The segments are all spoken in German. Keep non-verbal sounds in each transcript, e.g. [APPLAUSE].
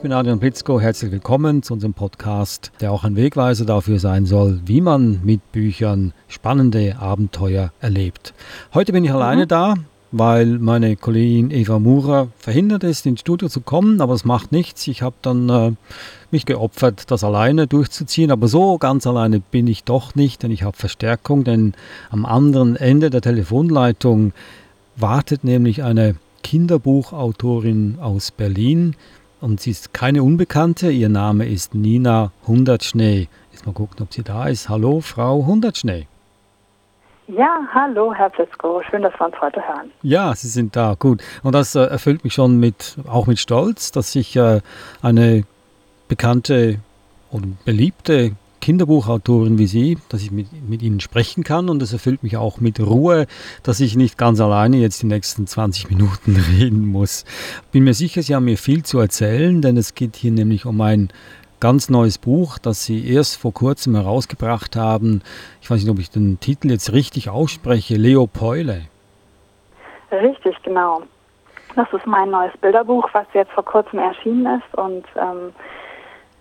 Ich bin Adrian Blitzko, herzlich willkommen zu unserem Podcast, der auch ein Wegweiser dafür sein soll, wie man mit Büchern spannende Abenteuer erlebt. Heute bin ich alleine mhm. da, weil meine Kollegin Eva Murer verhindert ist, ins Studio zu kommen, aber es macht nichts. Ich habe dann äh, mich geopfert, das alleine durchzuziehen, aber so ganz alleine bin ich doch nicht, denn ich habe Verstärkung, denn am anderen Ende der Telefonleitung wartet nämlich eine Kinderbuchautorin aus Berlin, und sie ist keine Unbekannte. Ihr Name ist Nina Hundertschnee. Jetzt mal gucken, ob sie da ist. Hallo, Frau Hundertschnee. Ja, hallo, Herr Fisko. Schön, dass wir uns heute hören. Ja, Sie sind da. Gut. Und das äh, erfüllt mich schon mit, auch mit Stolz, dass ich äh, eine bekannte und beliebte Kinderbuchautorin wie Sie, dass ich mit, mit Ihnen sprechen kann und es erfüllt mich auch mit Ruhe, dass ich nicht ganz alleine jetzt die nächsten 20 Minuten [LAUGHS] reden muss. Bin mir sicher, Sie haben mir viel zu erzählen, denn es geht hier nämlich um ein ganz neues Buch, das Sie erst vor kurzem herausgebracht haben. Ich weiß nicht, ob ich den Titel jetzt richtig ausspreche, Leopoile. Richtig, genau. Das ist mein neues Bilderbuch, was jetzt vor kurzem erschienen ist und ähm,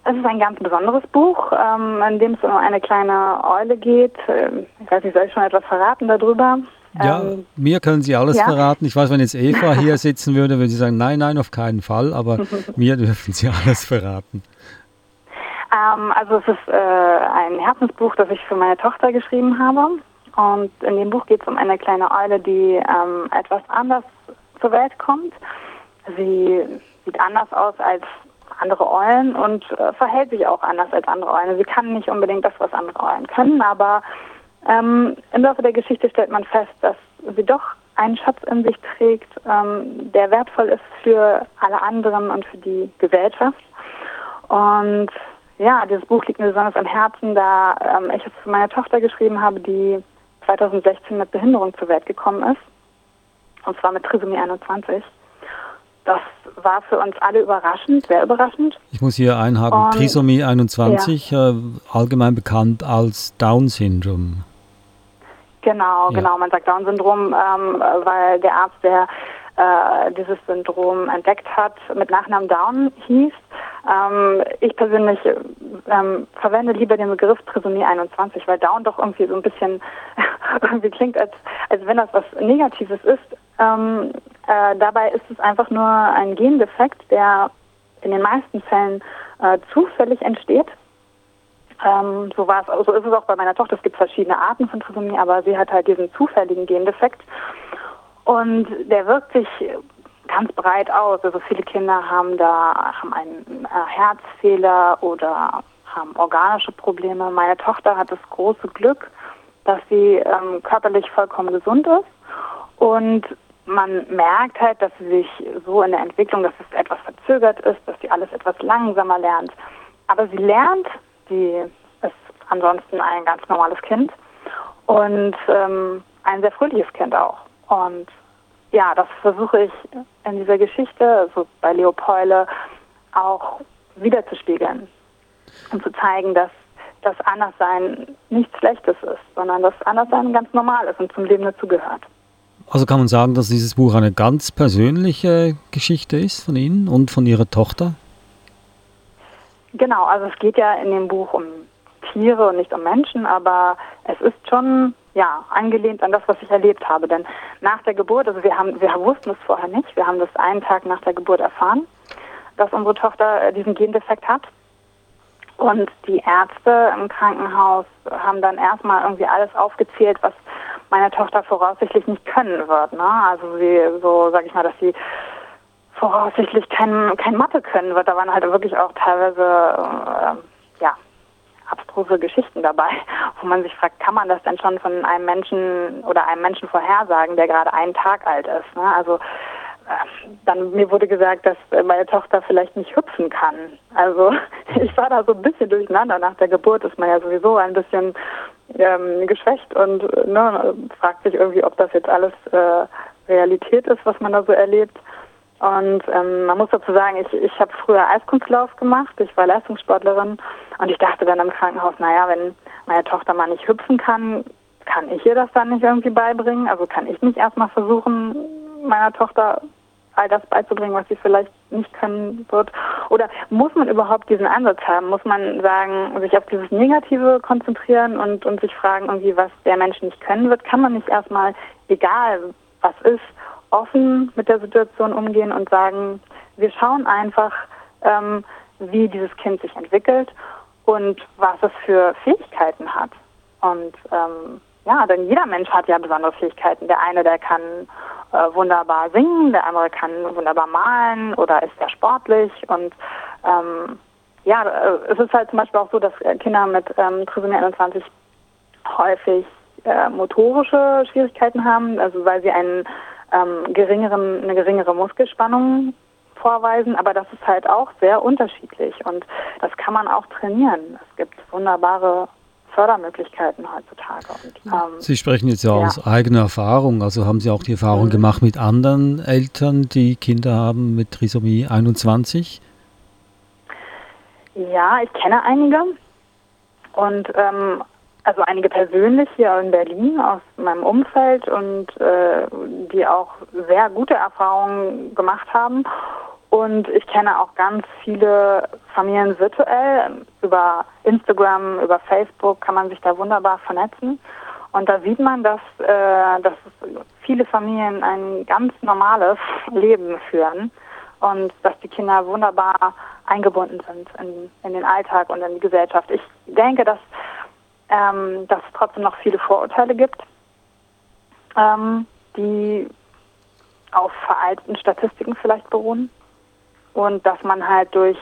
es ist ein ganz besonderes Buch, ähm, in dem es um eine kleine Eule geht. Ähm, ich weiß nicht, soll ich schon etwas verraten darüber? Ja, ähm, mir können Sie alles ja. verraten. Ich weiß, wenn jetzt Eva [LAUGHS] hier sitzen würde, würde sie sagen, nein, nein, auf keinen Fall, aber [LAUGHS] mir dürfen Sie alles verraten. Ähm, also es ist äh, ein Herzensbuch, das ich für meine Tochter geschrieben habe. Und in dem Buch geht es um eine kleine Eule, die ähm, etwas anders zur Welt kommt. Sie sieht anders aus als andere Eulen und äh, verhält sich auch anders als andere Eulen. Sie kann nicht unbedingt das, was andere Eulen können, aber ähm, im Laufe der Geschichte stellt man fest, dass sie doch einen Schatz in sich trägt, ähm, der wertvoll ist für alle anderen und für die Gesellschaft. Und ja, dieses Buch liegt mir besonders am Herzen, da ähm, ich es für meine Tochter geschrieben habe, die 2016 mit Behinderung zur Welt gekommen ist. Und zwar mit Trisomie 21. Das war für uns alle überraschend, sehr überraschend. Ich muss hier einhaken, Und, Trisomie 21, ja. äh, allgemein bekannt als Down-Syndrom. Genau, ja. genau. Man sagt Down-Syndrom, ähm, weil der Arzt, der äh, dieses Syndrom entdeckt hat, mit Nachnamen Down hieß. Ähm, ich persönlich ähm, verwende lieber den Begriff Trisomie 21, weil Down doch irgendwie so ein bisschen [LAUGHS] irgendwie klingt, als, als wenn das was Negatives ist. Äh, dabei ist es einfach nur ein Gendefekt, der in den meisten Fällen äh, zufällig entsteht. Ähm, so war es, so ist es auch bei meiner Tochter. Es gibt verschiedene Arten von Trisomie, aber sie hat halt diesen zufälligen Gendefekt. Und der wirkt sich ganz breit aus. Also viele Kinder haben da haben einen äh, Herzfehler oder haben organische Probleme. Meine Tochter hat das große Glück, dass sie ähm, körperlich vollkommen gesund ist und man merkt halt, dass sie sich so in der Entwicklung, dass es etwas verzögert ist, dass sie alles etwas langsamer lernt. Aber sie lernt, sie ist ansonsten ein ganz normales Kind und ähm, ein sehr fröhliches Kind auch. Und ja, das versuche ich in dieser Geschichte, also bei Leopold, auch wiederzuspiegeln und zu zeigen, dass das Anderssein nichts Schlechtes ist, sondern dass Anderssein ganz normal ist und zum Leben dazugehört. Also kann man sagen, dass dieses Buch eine ganz persönliche Geschichte ist von Ihnen und von Ihrer Tochter? Genau, also es geht ja in dem Buch um Tiere und nicht um Menschen, aber es ist schon ja, angelehnt an das, was ich erlebt habe. Denn nach der Geburt, also wir haben, wir wussten es vorher nicht, wir haben das einen Tag nach der Geburt erfahren, dass unsere Tochter äh, diesen Gendefekt hat. Und die Ärzte im Krankenhaus haben dann erstmal irgendwie alles aufgezählt, was meine Tochter voraussichtlich nicht können wird. Ne? Also sie, so sag ich mal, dass sie voraussichtlich kein, kein Mathe können wird. Da waren halt wirklich auch teilweise äh, ja, abstruse Geschichten dabei, [LAUGHS] wo man sich fragt, kann man das denn schon von einem Menschen oder einem Menschen vorhersagen, der gerade einen Tag alt ist? Ne? Also dann mir wurde gesagt, dass meine Tochter vielleicht nicht hüpfen kann. Also [LAUGHS] ich war da so ein bisschen durcheinander. Nach der Geburt ist man ja sowieso ein bisschen ähm, geschwächt und ne, fragt sich irgendwie, ob das jetzt alles äh, Realität ist, was man da so erlebt. Und ähm, man muss dazu sagen, ich, ich habe früher Eiskunstlauf gemacht, ich war Leistungssportlerin und ich dachte dann im Krankenhaus, naja, wenn meine Tochter mal nicht hüpfen kann, kann ich ihr das dann nicht irgendwie beibringen? Also kann ich nicht erstmal versuchen, meiner Tochter all das beizubringen, was sie vielleicht nicht können wird? Oder muss man überhaupt diesen Ansatz haben? Muss man sagen, sich auf dieses Negative konzentrieren und, und sich fragen, irgendwie, was der Mensch nicht können wird? Kann man nicht erstmal, egal was ist, offen mit der Situation umgehen und sagen, wir schauen einfach, ähm, wie dieses Kind sich entwickelt und was es für Fähigkeiten hat. Und ähm, ja, denn jeder Mensch hat ja besondere Fähigkeiten. Der eine, der kann äh, wunderbar singen, der andere kann wunderbar malen oder ist sehr sportlich. Und ähm, ja, äh, es ist halt zum Beispiel auch so, dass Kinder mit ähm, Trisomie 21 häufig äh, motorische Schwierigkeiten haben, also weil sie einen ähm, geringeren, eine geringere Muskelspannung vorweisen, aber das ist halt auch sehr unterschiedlich und das kann man auch trainieren. Es gibt wunderbare Fördermöglichkeiten heutzutage. Und, ähm, Sie sprechen jetzt ja, ja, aus eigener Erfahrung, also haben Sie auch die Erfahrung mhm. gemacht mit anderen Eltern, die Kinder haben mit Trisomie 21? Ja, ich kenne einige und ähm, also einige persönlich hier in Berlin aus meinem Umfeld und äh, die auch sehr gute Erfahrungen gemacht haben. Und ich kenne auch ganz viele Familien virtuell. Über Instagram, über Facebook kann man sich da wunderbar vernetzen. Und da sieht man, dass, äh, dass viele Familien ein ganz normales Leben führen und dass die Kinder wunderbar eingebunden sind in, in den Alltag und in die Gesellschaft. Ich denke, dass, ähm, dass es trotzdem noch viele Vorurteile gibt, ähm, die auf veralteten Statistiken vielleicht beruhen und dass man halt durch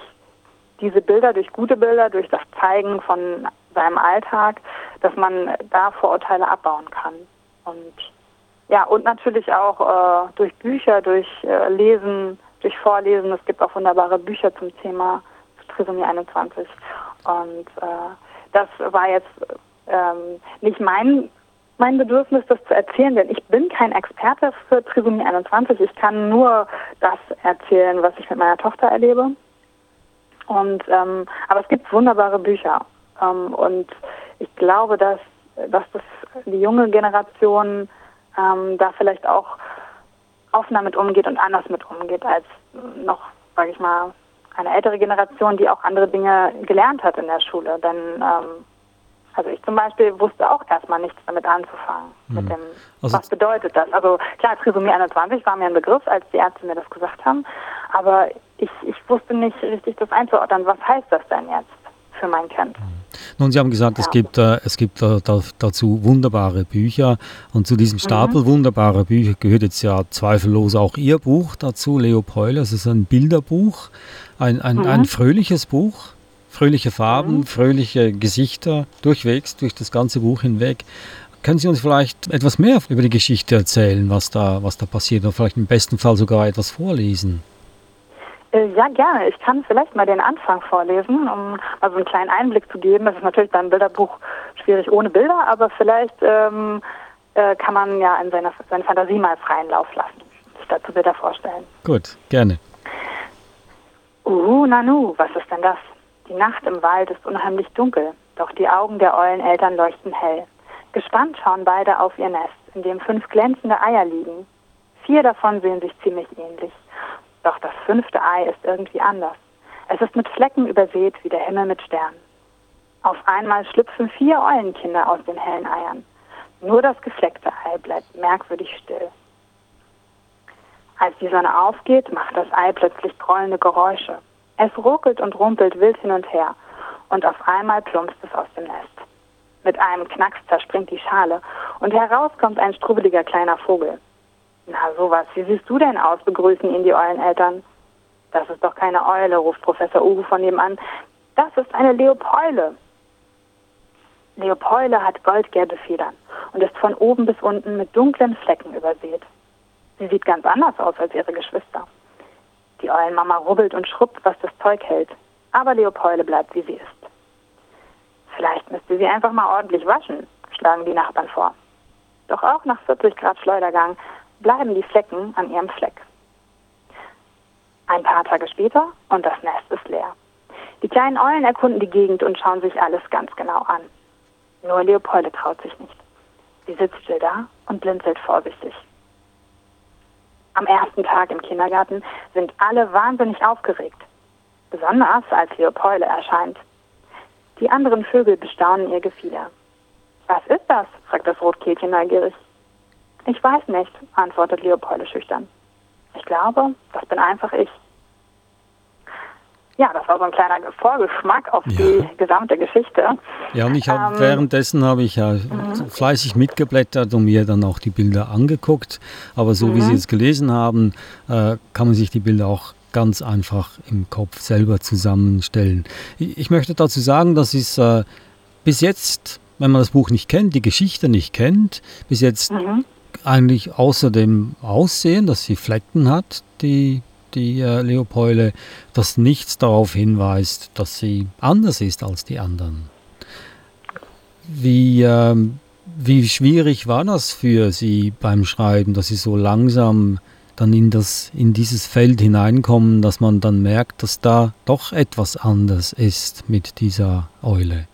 diese Bilder, durch gute Bilder, durch das Zeigen von seinem Alltag, dass man da Vorurteile abbauen kann. Und ja, und natürlich auch äh, durch Bücher, durch äh, Lesen, durch Vorlesen. Es gibt auch wunderbare Bücher zum Thema Trisomie 21. Und äh, das war jetzt ähm, nicht mein mein Bedürfnis, das zu erzählen, denn ich bin kein Experte für Trisomie 21. Ich kann nur das erzählen, was ich mit meiner Tochter erlebe. Und ähm, aber es gibt wunderbare Bücher ähm, und ich glaube, dass dass das die junge Generation ähm, da vielleicht auch offener mit umgeht und anders mit umgeht als noch, sage ich mal, eine ältere Generation, die auch andere Dinge gelernt hat in der Schule. Denn ähm, also ich zum Beispiel wusste auch erstmal nichts damit anzufangen. Mhm. Mit dem, also was bedeutet das? Also klar, Trisomie 21 war mir ein Begriff, als die Ärzte mir das gesagt haben. Aber ich, ich wusste nicht richtig das einzuordnen. Was heißt das denn jetzt für mein Kind? Mhm. Nun, Sie haben gesagt, ja. es gibt, äh, es gibt äh, da, dazu wunderbare Bücher. Und zu diesem Stapel mhm. wunderbarer Bücher gehört jetzt ja zweifellos auch Ihr Buch dazu, Leopold. Es ist ein Bilderbuch, ein, ein, mhm. ein fröhliches Buch fröhliche Farben, mhm. fröhliche Gesichter durchwegs, durch das ganze Buch hinweg. Können Sie uns vielleicht etwas mehr über die Geschichte erzählen, was da, was da passiert, oder vielleicht im besten Fall sogar etwas vorlesen? Äh, ja, gerne. Ich kann vielleicht mal den Anfang vorlesen, um also einen kleinen Einblick zu geben. Das ist natürlich beim Bilderbuch schwierig ohne Bilder, aber vielleicht ähm, äh, kann man ja in seiner, seine Fantasie mal freien Lauf lassen, sich dazu Bilder vorstellen. Gut, gerne. Uh, Nanu, was ist denn das? Die Nacht im Wald ist unheimlich dunkel, doch die Augen der Euleneltern leuchten hell. Gespannt schauen beide auf ihr Nest, in dem fünf glänzende Eier liegen. Vier davon sehen sich ziemlich ähnlich. Doch das fünfte Ei ist irgendwie anders. Es ist mit Flecken übersät wie der Himmel mit Sternen. Auf einmal schlüpfen vier Eulenkinder aus den hellen Eiern. Nur das gefleckte Ei bleibt merkwürdig still. Als die Sonne aufgeht, macht das Ei plötzlich grollende Geräusche. Es ruckelt und rumpelt wild hin und her und auf einmal plumpst es aus dem Nest. Mit einem Knacks zerspringt die Schale und heraus kommt ein strubbeliger kleiner Vogel. Na sowas, wie siehst du denn aus? begrüßen ihn die Euleneltern. Das ist doch keine Eule, ruft Professor Uhu von nebenan. Das ist eine Leopoile. Leopoile hat goldgelbe Federn und ist von oben bis unten mit dunklen Flecken übersät. Sie sieht ganz anders aus als ihre Geschwister. Die Eulenmama rubbelt und schrubbt, was das Zeug hält. Aber Leopold bleibt, wie sie ist. Vielleicht müsste sie einfach mal ordentlich waschen, schlagen die Nachbarn vor. Doch auch nach 40 Grad Schleudergang bleiben die Flecken an ihrem Fleck. Ein paar Tage später und das Nest ist leer. Die kleinen Eulen erkunden die Gegend und schauen sich alles ganz genau an. Nur Leopolde traut sich nicht. Sie sitzt still da und blinzelt vorsichtig. Am ersten Tag im Kindergarten sind alle wahnsinnig aufgeregt. Besonders als Leopold erscheint. Die anderen Vögel bestaunen ihr Gefieder. Was ist das? fragt das Rotkehlchen neugierig. Ich weiß nicht, antwortet Leopold schüchtern. Ich glaube, das bin einfach ich. Ja, das war so ein kleiner Vorgeschmack auf ja. die gesamte Geschichte. Ja, und ich habe ähm, währenddessen habe ich ja mhm. fleißig mitgeblättert und mir dann auch die Bilder angeguckt. Aber so mhm. wie Sie es gelesen haben, äh, kann man sich die Bilder auch ganz einfach im Kopf selber zusammenstellen. Ich, ich möchte dazu sagen, dass es äh, bis jetzt, wenn man das Buch nicht kennt, die Geschichte nicht kennt, bis jetzt mhm. eigentlich außer dem Aussehen, dass sie Flecken hat, die die äh, Leopold, dass nichts darauf hinweist, dass sie anders ist als die anderen. Wie, ähm, wie schwierig war das für Sie beim Schreiben, dass Sie so langsam dann in, das, in dieses Feld hineinkommen, dass man dann merkt, dass da doch etwas anders ist mit dieser Eule?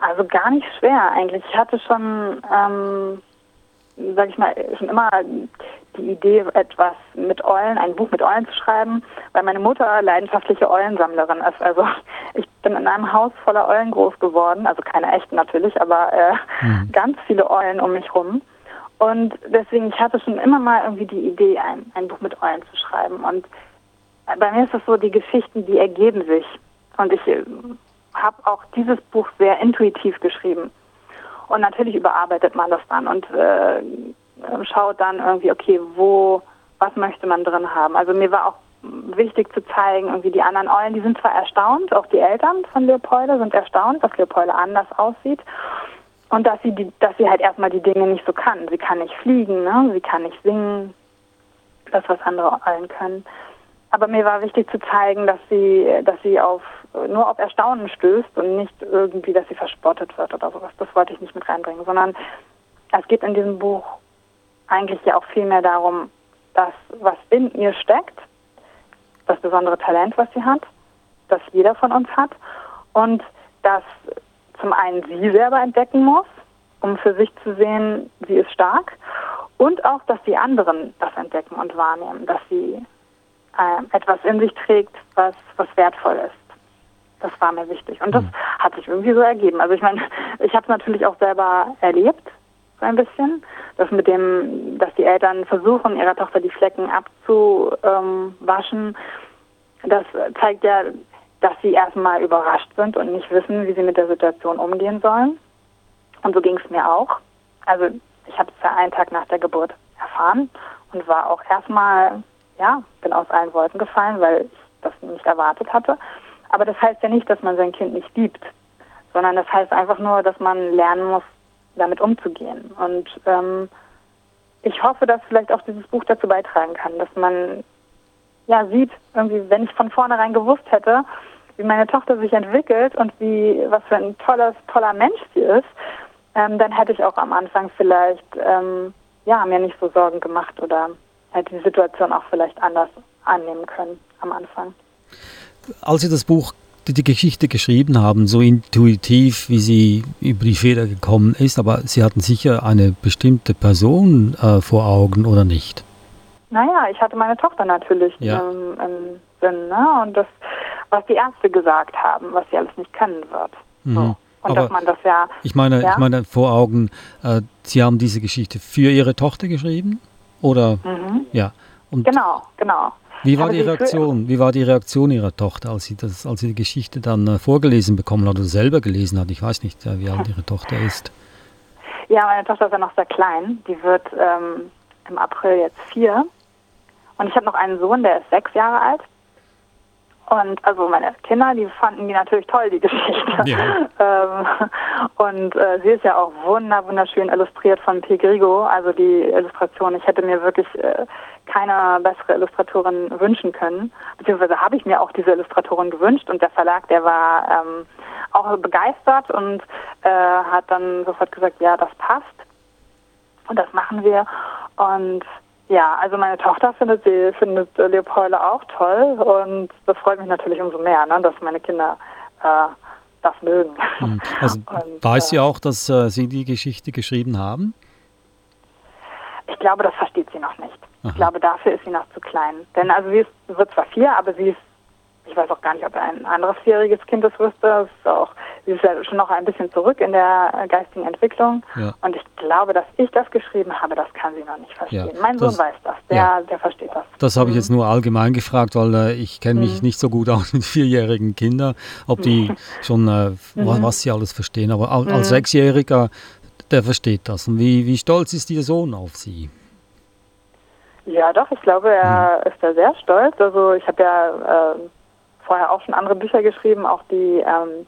Also gar nicht schwer eigentlich. Ich hatte schon, ähm, sag ich mal, schon immer die Idee, etwas mit Eulen, ein Buch mit Eulen zu schreiben, weil meine Mutter leidenschaftliche Eulensammlerin ist. Also [LAUGHS] ich bin in einem Haus voller Eulen groß geworden, also keine echten natürlich, aber äh, mhm. [LAUGHS] ganz viele Eulen um mich rum. Und deswegen, ich hatte schon immer mal irgendwie die Idee, ein, ein Buch mit Eulen zu schreiben. Und bei mir ist es so, die Geschichten, die ergeben sich. Und ich äh, habe auch dieses Buch sehr intuitiv geschrieben. Und natürlich überarbeitet man das dann und äh, schaut dann irgendwie, okay, wo, was möchte man drin haben. Also mir war auch wichtig zu zeigen, irgendwie die anderen Eulen, die sind zwar erstaunt, auch die Eltern von Leopolde sind erstaunt, dass Leopolde anders aussieht. Und dass sie die, dass sie halt erstmal die Dinge nicht so kann. Sie kann nicht fliegen, ne? sie kann nicht singen, das, was andere Eulen können. Aber mir war wichtig zu zeigen, dass sie, dass sie auf nur auf Erstaunen stößt und nicht irgendwie, dass sie verspottet wird oder sowas. Das wollte ich nicht mit reinbringen, sondern es geht in diesem Buch eigentlich ja auch viel mehr darum, dass was in ihr steckt, das besondere Talent, was sie hat, das jeder von uns hat und dass zum einen sie selber entdecken muss, um für sich zu sehen, sie ist stark und auch, dass die anderen das entdecken und wahrnehmen, dass sie äh, etwas in sich trägt, was, was wertvoll ist. Das war mir wichtig. Und das mhm. hat sich irgendwie so ergeben. Also ich meine, [LAUGHS] ich habe es natürlich auch selber erlebt, so ein bisschen. Das mit dem, dass die Eltern versuchen, ihrer Tochter die Flecken abzuwaschen, das zeigt ja, dass sie erstmal überrascht sind und nicht wissen, wie sie mit der Situation umgehen sollen. Und so ging es mir auch. Also ich habe es ja einen Tag nach der Geburt erfahren und war auch erstmal, ja, bin aus allen Wolken gefallen, weil ich das nicht erwartet hatte. Aber das heißt ja nicht, dass man sein Kind nicht liebt, sondern das heißt einfach nur, dass man lernen muss, damit umzugehen. Und ähm, ich hoffe, dass vielleicht auch dieses Buch dazu beitragen kann, dass man ja sieht, irgendwie, wenn ich von vornherein gewusst hätte, wie meine Tochter sich entwickelt und wie was für ein tolles, toller Mensch sie ist, ähm, dann hätte ich auch am Anfang vielleicht ähm, ja mir nicht so Sorgen gemacht oder die Situation auch vielleicht anders annehmen können am Anfang. Als Sie das Buch die, Geschichte geschrieben haben, so intuitiv, wie sie über die Feder gekommen ist, aber Sie hatten sicher eine bestimmte Person äh, vor Augen, oder nicht? Naja, ich hatte meine Tochter natürlich ja. ähm, im Sinn, ne? Und das, was die Ärzte gesagt haben, was sie alles nicht können wird. Mhm. So. Und aber dass man das ja. Ich meine, ja? ich meine vor Augen, äh, Sie haben diese Geschichte für Ihre Tochter geschrieben? Oder? Mhm. Ja. Und genau, genau. Wie war die Reaktion? Wie war die Reaktion Ihrer Tochter, als sie das, als sie die Geschichte dann äh, vorgelesen bekommen hat oder selber gelesen hat? Ich weiß nicht, äh, wie alt Ihre Tochter ist. Ja, meine Tochter ist ja noch sehr klein. Die wird ähm, im April jetzt vier. Und ich habe noch einen Sohn, der ist sechs Jahre alt. Und also meine Kinder, die fanden die natürlich toll, die [LAUGHS] Geschichte. Ja. Ähm, und äh, sie ist ja auch wunder, wunderschön illustriert von P. Grigo, also die Illustration. Ich hätte mir wirklich äh, keine bessere Illustratorin wünschen können. Beziehungsweise habe ich mir auch diese Illustratorin gewünscht und der Verlag, der war ähm, auch begeistert und äh, hat dann sofort gesagt, ja, das passt. Und das machen wir. Und ja, also meine Tochter findet sie, findet Leopold auch toll und das freut mich natürlich umso mehr, ne, dass meine Kinder äh, das mögen. Hm. Also [LAUGHS] und, weiß sie äh, auch, dass äh, Sie die Geschichte geschrieben haben? Ich glaube, das versteht sie noch nicht. Aha. Ich glaube, dafür ist sie noch zu klein. Denn also sie ist, wird zwar vier, aber sie ist ich weiß auch gar nicht, ob ein anderes vierjähriges Kind das wüsste. Das ist auch, sie ist ja schon noch ein bisschen zurück in der geistigen Entwicklung. Ja. Und ich glaube, dass ich das geschrieben habe, das kann sie noch nicht verstehen. Ja, mein das, Sohn weiß das, der, ja. der versteht das. Das habe ich jetzt mhm. nur allgemein gefragt, weil äh, ich kenne mich mhm. nicht so gut aus mit vierjährigen Kindern, ob die schon, äh, mhm. was sie alles verstehen. Aber als mhm. Sechsjähriger, der versteht das. Und wie, wie stolz ist Ihr Sohn auf Sie? Ja, doch, ich glaube, er mhm. ist da sehr stolz. Also ich habe ja äh, vorher auch schon andere Bücher geschrieben, auch die, ähm,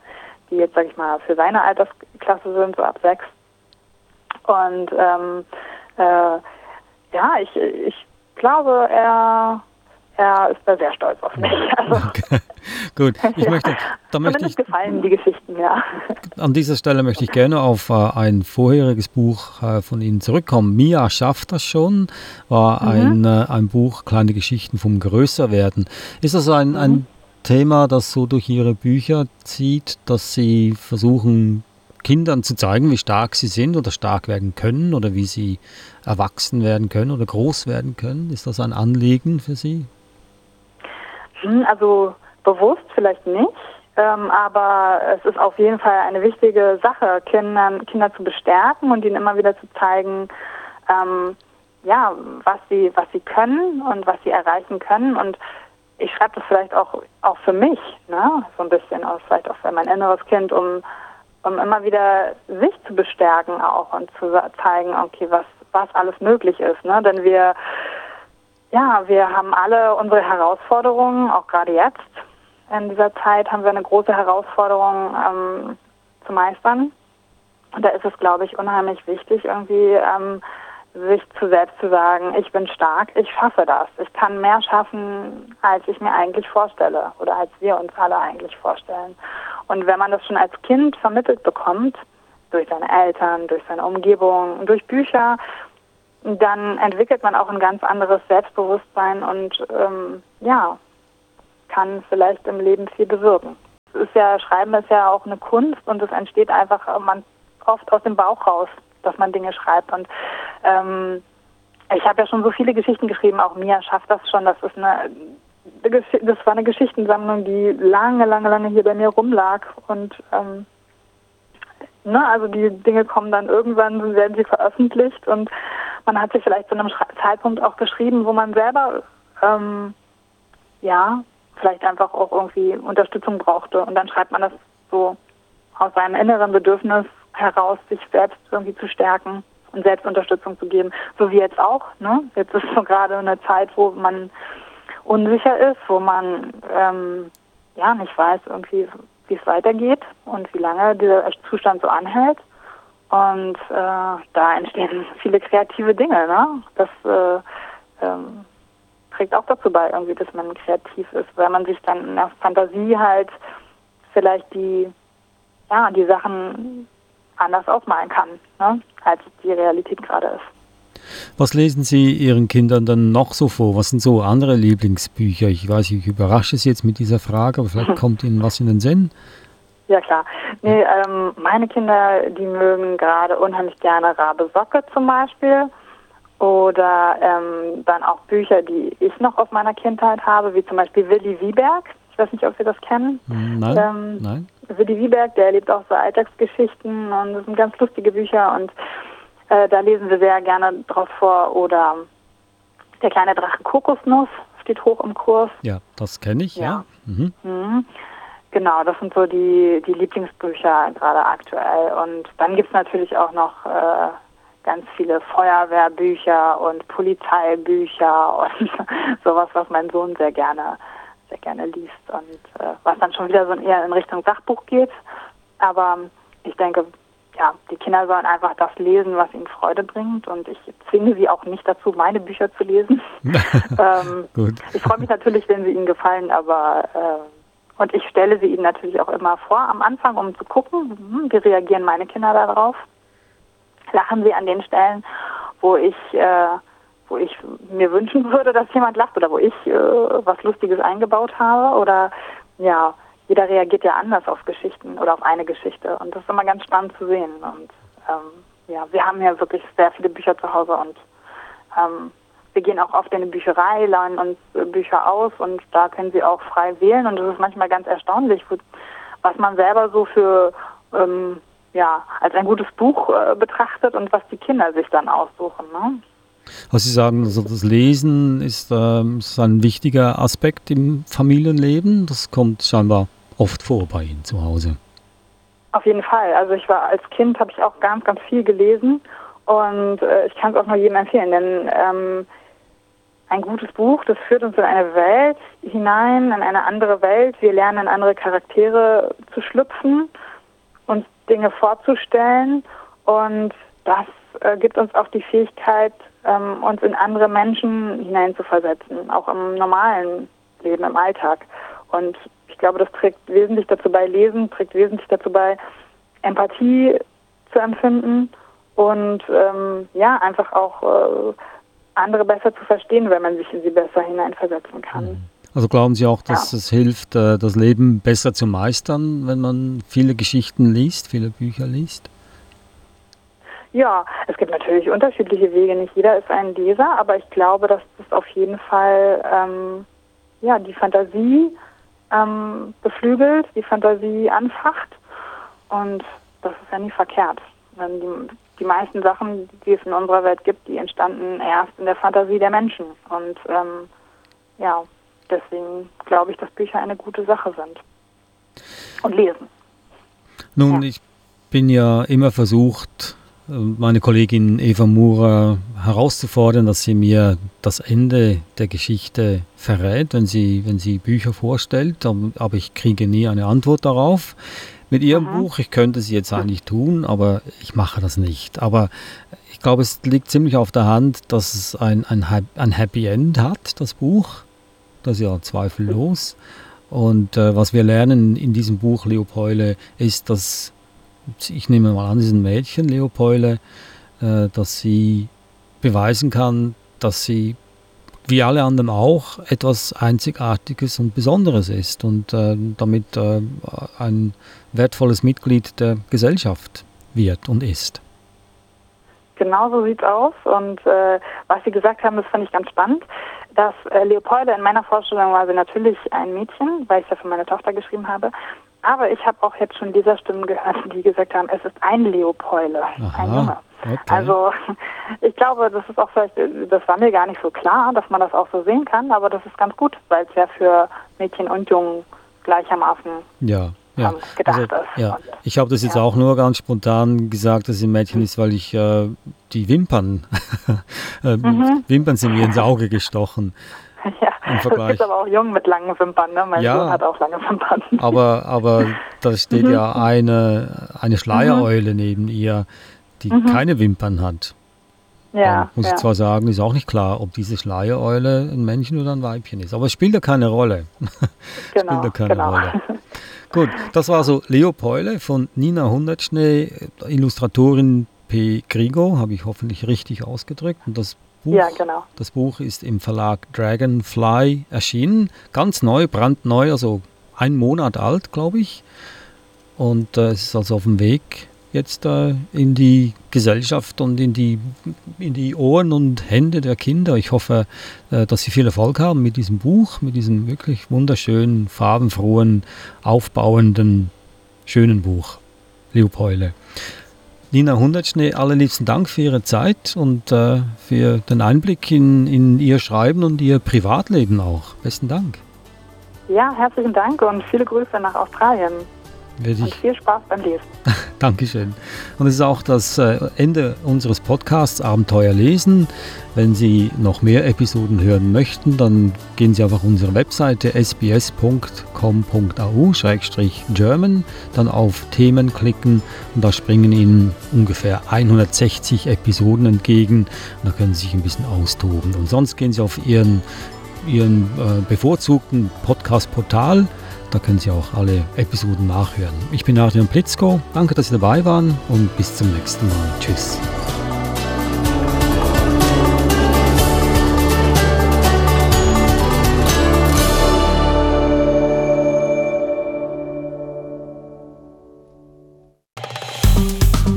die jetzt, sag ich mal, für seine Altersklasse sind, so ab sechs. Und ähm, äh, ja, ich, ich glaube, er er ist da sehr stolz auf mich. [LAUGHS] Also, okay. Gut, ich möchte, da [LAUGHS] möchte ich, gefallen die Geschichten, ja. An dieser Stelle möchte ich gerne auf äh, ein vorheriges Buch äh, von Ihnen zurückkommen. Mia schafft das schon, war mhm. ein, äh, ein Buch Kleine Geschichten vom Größerwerden. Ist das ein, mhm. ein Thema, das so durch Ihre Bücher zieht, dass Sie versuchen, Kindern zu zeigen, wie stark sie sind oder stark werden können oder wie sie erwachsen werden können oder groß werden können? Ist das ein Anliegen für Sie? Hm, also bewusst vielleicht nicht, ähm, aber es ist auf jeden Fall eine wichtige Sache, Kindern, Kinder zu bestärken und ihnen immer wieder zu zeigen, ähm, ja, was sie, was sie können und was sie erreichen können und ich schreibe das vielleicht auch, auch für mich, ne? so ein bisschen, auch vielleicht auch für mein inneres Kind, um, um immer wieder sich zu bestärken auch und zu zeigen, okay, was, was alles möglich ist. Ne? Denn wir, ja, wir haben alle unsere Herausforderungen, auch gerade jetzt in dieser Zeit haben wir eine große Herausforderung ähm, zu meistern. Und da ist es, glaube ich, unheimlich wichtig, irgendwie ähm, sich zu selbst zu sagen, ich bin stark, ich schaffe das. Ich kann mehr schaffen, als ich mir eigentlich vorstelle oder als wir uns alle eigentlich vorstellen. Und wenn man das schon als Kind vermittelt bekommt, durch seine Eltern, durch seine Umgebung, durch Bücher, dann entwickelt man auch ein ganz anderes Selbstbewusstsein und ähm, ja, kann vielleicht im Leben viel bewirken. Es ist ja, Schreiben ist ja auch eine Kunst und es entsteht einfach man oft aus dem Bauch raus dass man Dinge schreibt. Und ähm, ich habe ja schon so viele Geschichten geschrieben, auch Mia schafft das schon. Das ist eine das war eine Geschichtensammlung, die lange, lange, lange hier bei mir rumlag. Und ähm, ne, also die Dinge kommen dann irgendwann, werden sie veröffentlicht und man hat sie vielleicht zu einem Zeitpunkt auch geschrieben, wo man selber ähm, ja vielleicht einfach auch irgendwie Unterstützung brauchte. Und dann schreibt man das so aus seinem inneren Bedürfnis heraus, sich selbst irgendwie zu stärken und Selbstunterstützung zu geben. So wie jetzt auch. Ne? Jetzt ist so gerade eine Zeit, wo man unsicher ist, wo man ähm, ja nicht weiß irgendwie, wie es weitergeht und wie lange dieser Zustand so anhält. Und äh, da entstehen viele kreative Dinge. Ne? Das äh, ähm, trägt auch dazu bei, irgendwie, dass man kreativ ist, weil man sich dann in der Fantasie halt vielleicht die ja die Sachen anders ausmalen kann, ne, als die Realität gerade ist. Was lesen Sie Ihren Kindern dann noch so vor? Was sind so andere Lieblingsbücher? Ich weiß, ich überrasche Sie jetzt mit dieser Frage, aber vielleicht [LAUGHS] kommt Ihnen was in den Sinn. Ja klar. Nee, ähm, meine Kinder, die mögen gerade unheimlich gerne Rabe Socke zum Beispiel. Oder ähm, dann auch Bücher, die ich noch aus meiner Kindheit habe, wie zum Beispiel Willi Wieberg. Ich weiß nicht, ob Sie das kennen. Hm, nein, ähm, nein. Willi Wieberg, der erlebt auch so Alltagsgeschichten und das sind ganz lustige Bücher und äh, da lesen wir sehr gerne drauf vor. Oder Der kleine Drache Kokosnuss steht hoch im Kurs. Ja, das kenne ich, ja. ja. Mhm. Mhm. Genau, das sind so die, die Lieblingsbücher gerade aktuell. Und dann gibt es natürlich auch noch äh, ganz viele Feuerwehrbücher und Polizeibücher [LAUGHS] und sowas, was mein Sohn sehr gerne sehr gerne liest und äh, was dann schon wieder so eher in Richtung Sachbuch geht. Aber ich denke, ja, die Kinder sollen einfach das lesen, was ihnen Freude bringt und ich zwinge sie auch nicht dazu, meine Bücher zu lesen. [LAUGHS] ähm, Gut. Ich freue mich natürlich, wenn sie ihnen gefallen, aber äh, und ich stelle sie ihnen natürlich auch immer vor am Anfang, um zu gucken, hm, wie reagieren meine Kinder darauf. Lachen sie an den Stellen, wo ich äh, wo ich mir wünschen würde, dass jemand lacht oder wo ich äh, was Lustiges eingebaut habe oder ja, jeder reagiert ja anders auf Geschichten oder auf eine Geschichte und das ist immer ganz spannend zu sehen und ähm, ja, wir haben ja wirklich sehr viele Bücher zu Hause und ähm, wir gehen auch oft in eine Bücherei, leihen uns äh, Bücher aus und da können sie auch frei wählen und das ist manchmal ganz erstaunlich, was man selber so für ähm, ja, als ein gutes Buch äh, betrachtet und was die Kinder sich dann aussuchen. Ne? Also Sie sagen, also das Lesen ist, ähm, ist ein wichtiger Aspekt im Familienleben. Das kommt scheinbar oft vor bei Ihnen zu Hause. Auf jeden Fall. Also ich war als Kind, habe ich auch ganz, ganz viel gelesen und äh, ich kann es auch nur jedem empfehlen, denn ähm, ein gutes Buch, das führt uns in eine Welt hinein, in eine andere Welt. Wir lernen in andere Charaktere zu schlüpfen, uns Dinge vorzustellen und das äh, gibt uns auch die Fähigkeit, ähm, uns in andere Menschen hineinzuversetzen, auch im normalen Leben, im Alltag. Und ich glaube, das trägt wesentlich dazu bei, Lesen trägt wesentlich dazu bei, Empathie zu empfinden und ähm, ja, einfach auch äh, andere besser zu verstehen, wenn man sich in sie besser hineinversetzen kann. Mhm. Also glauben Sie auch, dass ja. es hilft, äh, das Leben besser zu meistern, wenn man viele Geschichten liest, viele Bücher liest? Ja, es gibt natürlich unterschiedliche Wege. Nicht jeder ist ein Leser, aber ich glaube, dass das auf jeden Fall ähm, ja die Fantasie ähm, beflügelt, die Fantasie anfacht und das ist ja nie verkehrt. Denn die, die meisten Sachen, die es in unserer Welt gibt, die entstanden erst in der Fantasie der Menschen und ähm, ja, deswegen glaube ich, dass Bücher eine gute Sache sind und lesen. Nun, ja. ich bin ja immer versucht, meine Kollegin Eva Murer herauszufordern, dass sie mir das Ende der Geschichte verrät, wenn sie, wenn sie Bücher vorstellt, aber ich kriege nie eine Antwort darauf. Mit ihrem Aha. Buch, ich könnte es jetzt eigentlich tun, aber ich mache das nicht. Aber ich glaube, es liegt ziemlich auf der Hand, dass es ein, ein, ein Happy End hat, das Buch. Das ist ja zweifellos. Und äh, was wir lernen in diesem Buch Leopold ist, dass ich nehme mal an, ein Mädchen, Leopold, äh, dass sie beweisen kann, dass sie wie alle anderen auch etwas Einzigartiges und Besonderes ist und äh, damit äh, ein wertvolles Mitglied der Gesellschaft wird und ist. Genau so sieht es aus und äh, was Sie gesagt haben, das fand ich ganz spannend, dass äh, Leopolde in meiner Vorstellung war sie natürlich ein Mädchen, weil ich ja für meine Tochter geschrieben habe, aber ich habe auch jetzt schon dieser Stimmen gehört, die gesagt haben, es ist ein Leopold, ein Junge. Okay. Also ich glaube, das ist auch vielleicht, das war mir gar nicht so klar, dass man das auch so sehen kann, aber das ist ganz gut, weil es ja für Mädchen und Jungen gleichermaßen ja, ja. Gedacht also, ist. Ja. Ich habe das jetzt ja. auch nur ganz spontan gesagt, dass es ein Mädchen ist, weil ich äh, die Wimpern, [LAUGHS] äh, mhm. Wimpern sind mir ins Auge gestochen. [LAUGHS] Ja, es gibt aber auch Jungen mit langen Wimpern, ne? Mein ja, Sohn hat auch lange Wimpern. [LAUGHS] Aber, aber da steht mhm. ja eine, eine Schleiereule mhm. neben ihr, die mhm. keine Wimpern hat. Ja, muss ja. ich zwar sagen, ist auch nicht klar, ob diese Schleiereule ein Männchen oder ein Weibchen ist. Aber es spielt ja keine Rolle. [LAUGHS] Genau, spielt ja keine genau. Rolle. Gut, das war so Leopold von Nina Hundertschnee, Illustratorin P. Grigo, habe ich hoffentlich richtig ausgedrückt. Und das Buch. Ja, genau. Das Buch ist im Verlag Dragonfly erschienen. Ganz neu, brandneu, also ein Monat alt, glaube ich. Und äh, es ist also auf dem Weg jetzt äh, in die Gesellschaft und in die, in die Ohren und Hände der Kinder. Ich hoffe, äh, dass sie viel Erfolg haben mit diesem Buch, mit diesem wirklich wunderschönen, farbenfrohen, aufbauenden, schönen Buch. Leopold. Nina Hundertschnee, allerliebsten Dank für Ihre Zeit und äh, für den Einblick in, in Ihr Schreiben und Ihr Privatleben auch. Besten Dank. Ja, herzlichen Dank und viele Grüße nach Australien. Werde ich. Und viel Spaß beim Lesen. [LAUGHS] Dankeschön. Und es ist auch das äh, Ende unseres Podcasts Abenteuer lesen. Wenn Sie noch mehr Episoden hören möchten, dann gehen Sie einfach auf unsere Webseite sbs.com.au-german, dann auf Themen klicken und da springen Ihnen ungefähr 160 Episoden entgegen. Und da können Sie sich ein bisschen austoben. Und sonst gehen Sie auf Ihren, Ihren äh, bevorzugten Podcast-Portal. Da können Sie auch alle Episoden nachhören. Ich bin Adrian Plitzko. Danke, dass Sie dabei waren und bis zum nächsten Mal. Tschüss.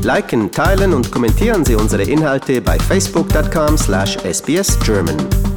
Liken, teilen und kommentieren Sie unsere Inhalte bei facebook.com/sbsgerman.